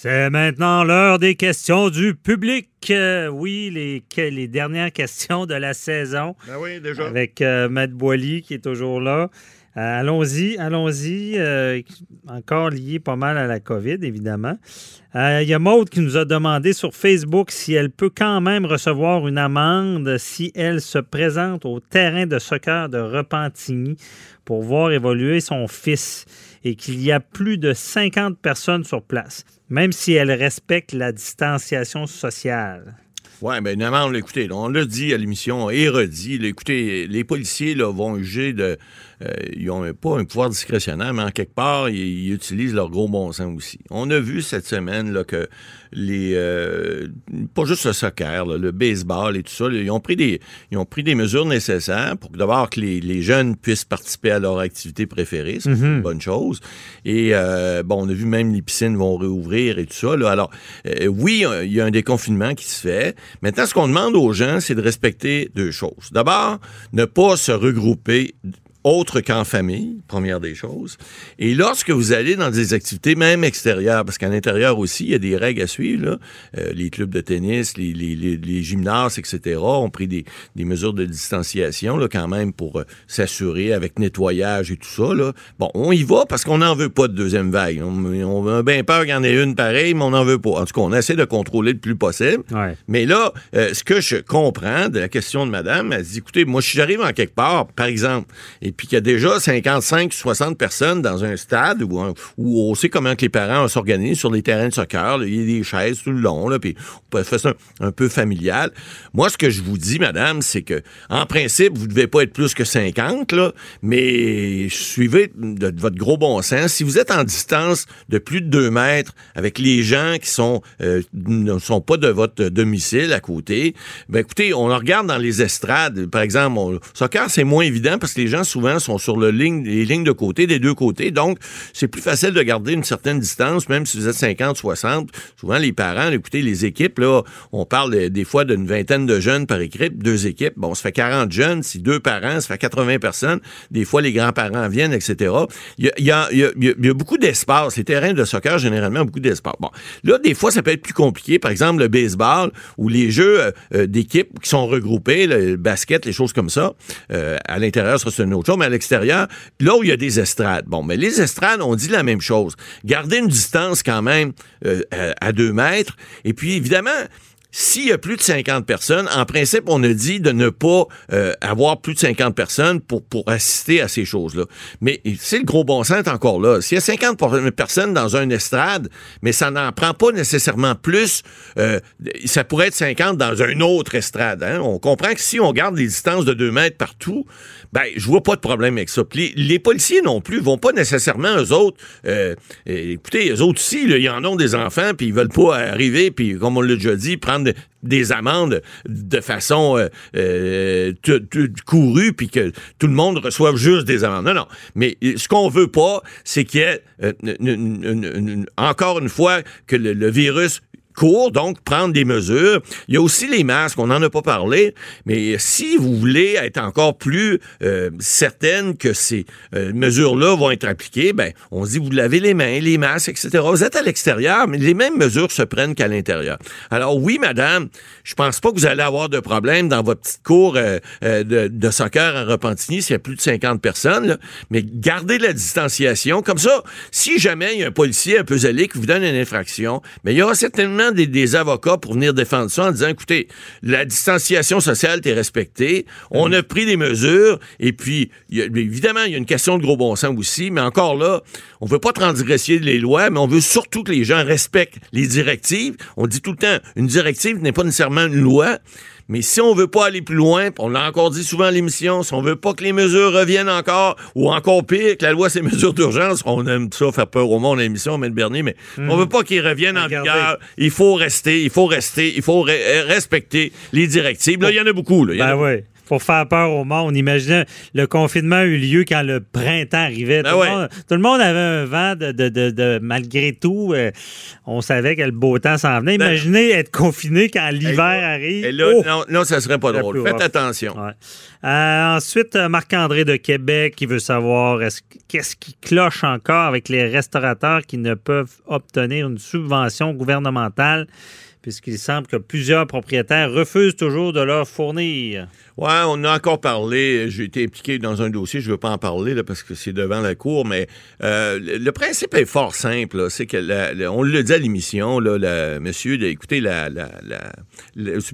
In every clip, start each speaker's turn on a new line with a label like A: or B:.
A: C'est maintenant l'heure des questions du public. Euh, oui, les, les dernières questions de la saison.
B: Ben oui, déjà.
A: Avec euh, Matt Boily qui est toujours là. Euh, allons-y, allons-y. encore lié pas mal à la COVID, évidemment. Il y a Maude qui nous a demandé sur Facebook si elle peut quand même recevoir une amende si elle se présente au terrain de soccer de Repentigny pour voir évoluer son fils qu'il y a plus de 50 personnes sur place même si elle respecte la distanciation sociale.
B: Oui, bien, évidemment, écoutez, on l'a dit à l'émission et redit. écoutez, les policiers là, vont juger de, ils n'ont pas un pouvoir discrétionnaire, mais en quelque part, ils, utilisent leur gros bon sens aussi. On a vu cette semaine là, que les euh, pas juste le soccer, le baseball et tout ça, ils ont pris des ils ont pris des mesures nécessaires pour d'abord que les, jeunes puissent participer à leur activité préférée, c'est une mhm. bonne chose. Et euh, bon, on a vu même les piscines vont réouvrir et tout ça. Alors oui, il y a un déconfinement qui se fait. Maintenant, ce qu'on demande aux gens, c'est de respecter deux choses. D'abord, ne pas se regrouper autre qu'en famille, première des choses. Et lorsque vous allez dans des activités, même extérieures, parce qu'à l'intérieur aussi, il y a des règles à suivre, là. Euh, les clubs de tennis, les, les, les, gymnases, etc., ont pris des, des, mesures de distanciation, là, quand même, pour euh, s'assurer avec nettoyage et tout ça. Là. Bon, on y va parce qu'on n'en veut pas de deuxième vague. On, on a bien peur qu'il y en ait une pareille, mais on n'en veut pas. En tout cas, on essaie de contrôler le plus possible. Mais là, euh, ce que je comprends de la question de madame, elle dit, écoutez, moi, si j'arrive en quelque part, par exemple, et puis qu'il y a déjà 55, 60 personnes dans un stade où, on sait comment que les parents s'organisent sur les terrains de soccer. il y a des chaises tout le long, là, puis on peut faire ça un, peu familial. Moi, ce que je vous dis, madame, c'est que en principe, vous ne devez pas être plus que 50, là, mais suivez de, votre gros bon sens. Si vous êtes en distance de plus de 2 mètres avec les gens qui sont euh, ne sont pas de votre domicile à côté, ben écoutez, on regarde dans les estrades, par exemple, on, soccer, c'est moins évident parce que les gens souvent sont sur les lignes de côté, des deux côtés. Donc, c'est plus facile de garder une certaine distance, même si vous êtes 50, 60. Souvent, les parents, écoutez, les équipes, là, on parle des fois d'une vingtaine de jeunes par équipe, deux équipes. Bon, ça fait 40 jeunes. Si deux parents, ça fait 80 personnes. Des fois, les grands-parents viennent, etc. Il y a, beaucoup d'espace. Les terrains de soccer, généralement, ont beaucoup d'espace. Bon, là, des fois, ça peut être plus compliqué. Par exemple, le baseball ou les jeux euh, euh, d'équipes qui sont regroupés, le basket, les choses comme ça. Euh, à l'intérieur, ça, c'est une autre mais à l'extérieur, là où il y a des estrades. Bon, mais les estrades, on dit la même chose. Garder une distance quand même euh, à deux mètres. Et puis, évidemment, s'il y a plus de 50 personnes, en principe, on a dit de ne pas euh, avoir plus de 50 personnes pour, pour assister à ces choses-là. Mais c'est le gros bon sens encore là. S'il y a 50 personnes dans un estrade, mais ça n'en prend pas nécessairement plus, euh, ça pourrait être 50 dans un autre estrade. Hein. On comprend que si on garde les distances de 2 mètres partout, ben, je vois pas de problème avec ça. les, policiers non plus vont pas nécessairement, eux autres, euh, écoutez, eux autres aussi, ils en ont des enfants, puis ils veulent pas arriver, puis comme on l'a déjà dit, prendre des amendes de façon euh, euh courue, puis que tout le monde reçoive juste des amendes. Non, non. Mais ce qu'on veut pas, c'est qu'il y ait, euh, encore une fois, que le virus donc prendre des mesures. Il y a aussi les masques, on n'en a pas parlé, mais si vous voulez être encore plus euh, certaine que ces euh, mesures-là vont être appliquées, ben, on se dit, vous lavez les mains, les masques, etc. Vous êtes à l'extérieur, mais les mêmes mesures se prennent qu'à l'intérieur. Alors oui, madame, je pense pas que vous allez avoir de problème dans votre petite cour euh, de, soccer à Repentigny s'il y a plus de 50 personnes, mais gardez la distanciation. Comme ça, si jamais il y a un policier un peu zélé qui vous donne une infraction, mais il y aura certainement des, avocats pour venir défendre ça en disant, écoutez, la distanciation sociale est respectée, on a pris des mesures, et puis, évidemment, il y a une question de gros bon sens aussi, mais encore là, on veut pas transgresser les lois, mais on veut surtout que les gens respectent les directives. On dit tout le temps, une directive n'est pas nécessairement une loi, mais si on veut pas aller plus loin, on l'a encore dit souvent à l'émission, si on veut pas que les mesures reviennent encore, ou encore pire, que la loi, c'est mesures d'urgence, on aime ça faire peur au monde à l'émission, M. Bernier, mais on hmm. veut pas qu'ils reviennent en vigueur. Il faut rester, il faut rester, il faut respecter les directives. Là, il y en a beaucoup. Là.
A: ben oui. Pour faire peur au monde. Imaginez, le confinement a eu lieu quand le printemps arrivait.
B: Ben
A: tout,
B: ouais.
A: le monde, tout le monde avait un vent de, de- de- de- malgré tout, euh, on savait que le beau temps s'en venait.
B: Ben-
A: Imaginez être confiné quand l'hiver
B: là-
A: arrive.
B: Et là,
A: Oh!
B: non, non, ça serait pas drôle. Faites
A: rough.
B: attention.
A: Ouais. Euh, ensuite, euh, Marc-André de Québec qui veut savoir est-ce- qu'est-ce qui cloche encore avec les restaurateurs qui ne peuvent obtenir une subvention gouvernementale? Puisqu'il semble que plusieurs propriétaires refusent toujours de leur fournir.
B: Ouais, on a encore parlé. J'ai été impliqué dans un dossier. Je ne veux pas en parler là, parce que c'est devant la cour, mais euh, le, principe est fort simple. C'est que la- la- on le dit à l'émission, monsieur, écoutez, la, la,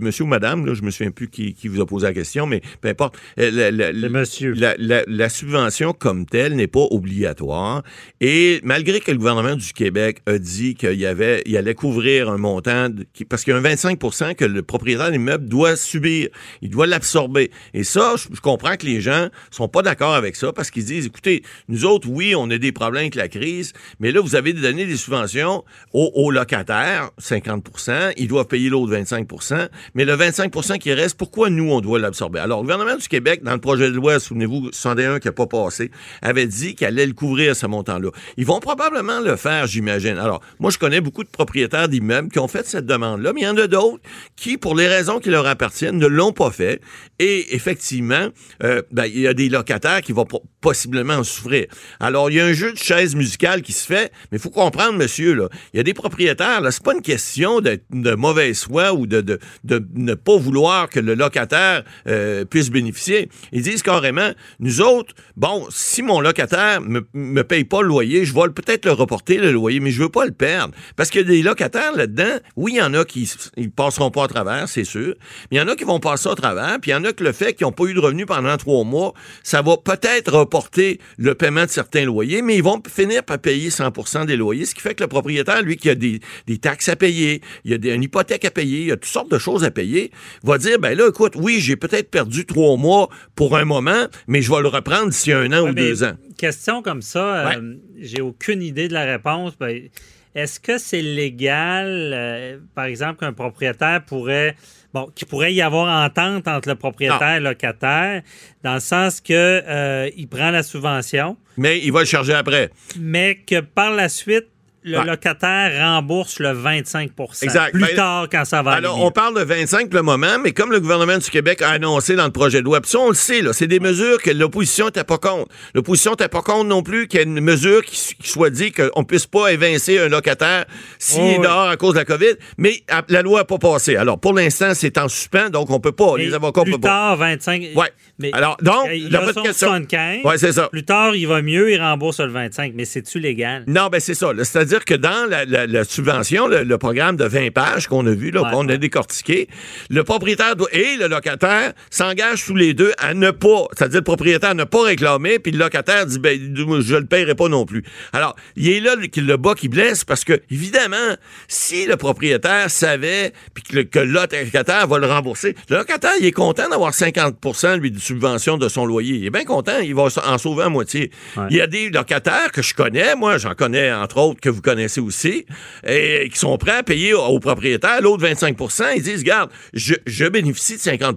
B: monsieur ou madame, là, je me souviens plus qui, qui vous a posé la question, mais peu importe. euh,
A: monsieur.
B: la, subvention comme telle n'est pas obligatoire. Et malgré que le gouvernement du Québec a dit qu'il y avait, il allait couvrir un montant, parce qu'il y a un 25% que le propriétaire de l'immeuble doit subir, il doit l'absorber. Et ça, je, comprends que les gens sont pas d'accord avec ça parce qu'ils disent, écoutez, nous autres, oui, on a des problèmes avec la crise, mais là, vous avez donné des subventions aux, locataires, 50% ils doivent payer l'autre 25% mais le 25% qui reste, pourquoi nous, on doit l'absorber? Alors, le gouvernement du Québec, dans le projet de loi, souvenez-vous, 61 qui n'a pas passé, avait dit qu'il allait le couvrir, ce montant-là. Ils vont probablement le faire, j'imagine. Alors, moi, je connais beaucoup de propriétaires d'immeubles qui ont fait cette demande-là, mais il y en a d'autres qui, pour les raisons qui leur appartiennent, ne l'ont pas fait. Et effectivement, euh, ben, il y a des locataires qui vont po- possiblement en souffrir. Alors, il y a un jeu de chaises musicales qui se fait, mais il faut comprendre, monsieur, là, il y a des propriétaires, là, c'est pas une question d'être de mauvaise foi ou de, de, de ne pas vouloir que le locataire euh, puisse bénéficier. Ils disent carrément, nous autres, bon, si mon locataire me, me paye pas le loyer, je vais peut-être le reporter, le loyer, mais je veux pas le perdre. Parce qu'il y a des locataires là-dedans, oui, il y en a qui ils passeront pas à travers, c'est sûr, mais il y en a qui vont passer à travers, puis il y en a que le fait qu'ils n'ont pas eu de revenus pendant trois mois, ça va peut-être reporter le paiement de certains loyers, mais ils vont finir par payer 100 des loyers, ce qui fait que le propriétaire, lui, qui a des, des taxes à payer, il y a des, une hypothèque à payer, il y a toutes sortes de choses à payer, va dire, ben là, écoute, oui, j'ai peut-être perdu trois mois pour un moment, mais je vais le reprendre d'ici un an
A: Ouais,
B: ou deux ans.
A: Question comme ça, euh, j'ai aucune idée de la réponse. Ben, Est-ce que c'est légal, euh, par exemple, qu'un propriétaire pourrait, bon, qu'il pourrait y avoir entente entre le propriétaire et le locataire, dans le sens que euh, il prend la subvention,
B: Mais il va le charger après.
A: mais que par la suite, le locataire rembourse le 25
B: Exact.
A: plus
B: Ben,
A: tard quand ça va
B: Alors, on parle de 25 pour le moment, mais comme le gouvernement du Québec a annoncé dans le projet de loi, puis ça, on le sait, c'est des mesures que l'opposition n'était pas contre. L'opposition n'était pas contre non plus qu'il y ait une mesure qui, qui soit dit qu'on ne puisse pas évincer un locataire s'il
A: Oh,
B: est
A: oui.
B: dehors à cause de la COVID, mais la loi n'a pas passé. Alors, pour l'instant, c'est en suspens, donc on peut pas. Les avocats
A: plus
B: peuvent pas.
A: tard, 25.
B: Ouais.
A: Mais
B: Alors, donc,
A: il
B: la bonne question.
A: 75.
B: Ouais, c'est ça.
A: Plus tard, il va mieux, il rembourse le 25. Mais c'est-tu légal?
B: Non, ben c'est ça. là. C'est-à-dire que dans la, la- la subvention, le, le programme de 20 pages qu'on a vu, là,
A: Ouais,
B: qu'on a décortiqué, le propriétaire doit- et le locataire s'engagent tous les deux à ne pas, c'est-à-dire le propriétaire ne pas réclamer, puis le locataire dit, ben, je le paierai pas non plus. Alors, il est là le, le bas qui blesse parce que, évidemment, si le propriétaire savait, puis que le, que locataire va le rembourser, le locataire, il est content d'avoir 50 lui, de subvention de son loyer. Il est bien content, il va en sauver à moitié.
A: Ouais.
B: Il y a des locataires que je connais, moi, j'en connais entre autres que vous connaissez aussi, et qui sont prêts à payer au, au propriétaire l'autre 25% Ils disent, regarde, je, je bénéficie de 50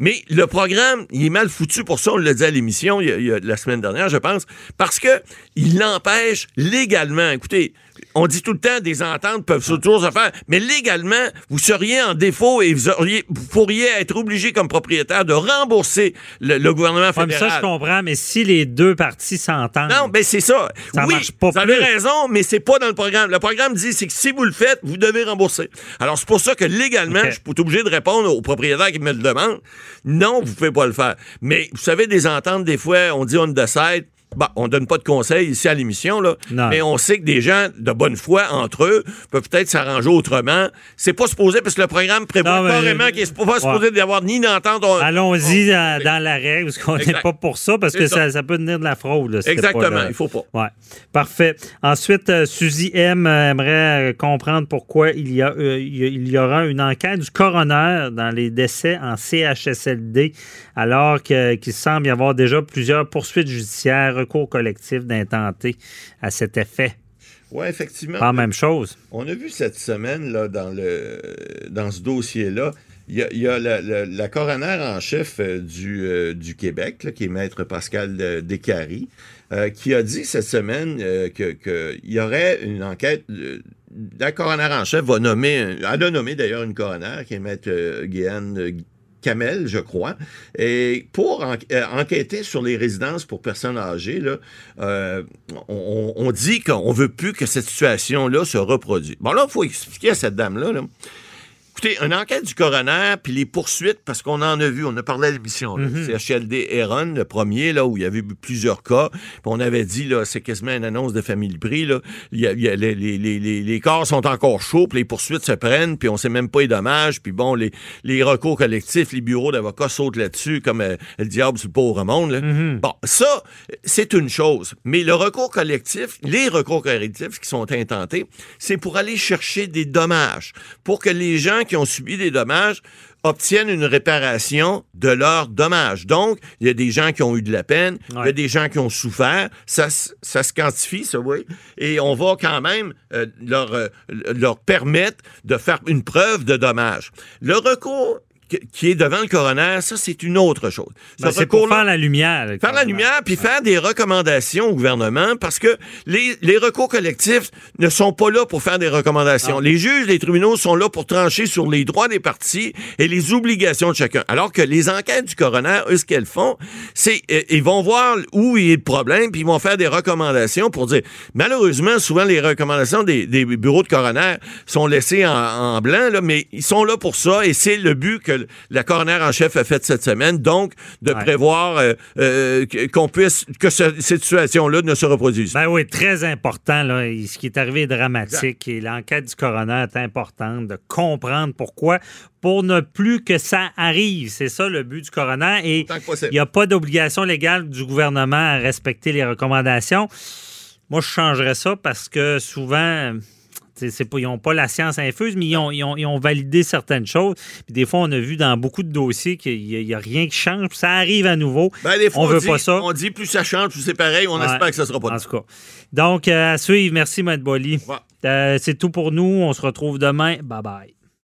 B: mais le programme, il est mal foutu pour ça, on l'a dit à l'émission il y a- la semaine dernière, je pense, parce que il l'empêche légalement. Écoutez, on dit tout le temps des ententes peuvent toujours se faire, mais légalement, vous seriez en défaut et vous, auriez, vous pourriez être obligé comme propriétaire de rembourser le, le gouvernement
A: Comme
B: fédéral.
A: ça, je comprends, mais si les deux parties s'entendent.
B: Non, ben c'est ça.
A: Ça
B: oui,
A: marche pas
B: vous avez
A: plus.
B: raison, mais c'est pas dans le programme. Le programme dit c'est que si vous le faites, vous devez rembourser. Alors c'est pour ça que légalement, je suis obligé de répondre au propriétaire qui me le demande. Non, vous pouvez pas le faire. Mais vous savez des ententes des fois, on dit on décide. Bon, on donne pas de conseils ici à l'émission, là.
A: Non.
B: Mais on sait que des gens de bonne foi entre eux peuvent peut-être s'arranger autrement. C'est pas supposé parce que le programme prévoit carrément qu'il est pas supposé d'y avoir ni d'entente. on-
A: Allons-y dans, dans la règle, parce qu'on n'est pas pour ça, parce que
B: ça.
A: ça, ça peut devenir de la fraude. là,
B: Exactement, il faut pas.
A: Ouais, parfait. Ensuite, euh, Suzy M euh, aimerait euh, comprendre pourquoi il y, a, euh, il aura une enquête du coroner dans les décès en CHSLD, alors qu'il semble y avoir déjà plusieurs poursuites judiciaires, recours collectifs d'intentés à cet effet.
B: Oui, effectivement.
A: Pas la même chose.
B: On a vu cette semaine là, dans, le, dans ce dossier-là, Il y a, la, coroner en chef euh, du, du Québec, qui est maître Pascal Descaries, qui a dit cette semaine qu'il y aurait une enquête. la coroner en chef va nommer, elle a nommé d'ailleurs une coroner qui est maître Guyane Kamel, je crois, et pour euh, enquêter sur les résidences pour personnes âgées, là, euh, on, dit qu'on veut plus que cette situation-là se reproduise. Bon, là, il faut expliquer à cette dame-là là, Écoutez, une enquête du coroner, puis les poursuites, parce qu'on en a vu, on a parlé à l'émission, mm c'est HLD Heron, le premier, là, où il y avait eu plusieurs cas, puis on avait dit, là, c'est quasiment une annonce de famille prix, là, il y a, les, les, les, les, corps sont encore chauds, puis les poursuites se prennent, puis on sait même pas les dommages, puis bon, les, recours collectifs, les bureaux d'avocats sautent là-dessus, comme euh, le diable sur le pauvre monde, là. Mm-hmm. Bon, ça, c'est une chose, mais le recours collectif, les recours collectifs qui sont intentés, c'est pour aller chercher des dommages, pour que les gens qui ont subi des dommages obtiennent une réparation de leurs dommages. Donc, il y a des gens qui ont eu de la peine, il y a des gens qui ont souffert, ça, ça se quantifie, ça, oui, et on va quand même euh, leur, euh, leur permettre de faire une preuve de dommages. Le recours qui est devant le coroner, ça, c'est une autre chose.
A: Ben, c'est pour faire la lumière.
B: Faire la lumière, puis faire des recommandations au gouvernement, parce que les, les, recours collectifs ne sont pas là pour faire des recommandations. Les juges, les tribunaux sont là pour trancher sur les droits des partis et les obligations de chacun. Alors que les enquêtes du coroner, eux, ce qu'elles font, c'est euh, ils vont voir où il y a le problème, puis ils vont faire des recommandations pour dire... Malheureusement, souvent, les recommandations des, des bureaux de coroner sont laissées en, en blanc, là, mais ils sont là pour ça, et c'est le but que la coroner en chef a fait cette semaine, donc de prévoir euh, euh, qu'on puisse que cette situation-là ne se reproduise.
A: Ben oui, très important. Là, ce qui est arrivé est dramatique et l'enquête du coroner est importante de comprendre pourquoi pour ne plus que ça arrive. C'est ça le but du coroner. Et il n'y a pas d'obligation légale du gouvernement à respecter les recommandations. Moi, je changerais ça parce que souvent, pas, ils n'ont pas la science infuse, mais ils ont, validé certaines choses. des fois, on a vu dans beaucoup de dossiers qu'il n'y a, rien qui change, puis ça arrive à nouveau.
B: Ben, on, veut pas ça. On dit plus ça change, plus c'est pareil. On espère que ça sera pas.
A: En tout cas. Donc, euh, à suivre. Merci, Matt Bolly. Euh, c'est tout pour nous. On se retrouve demain. Bye bye.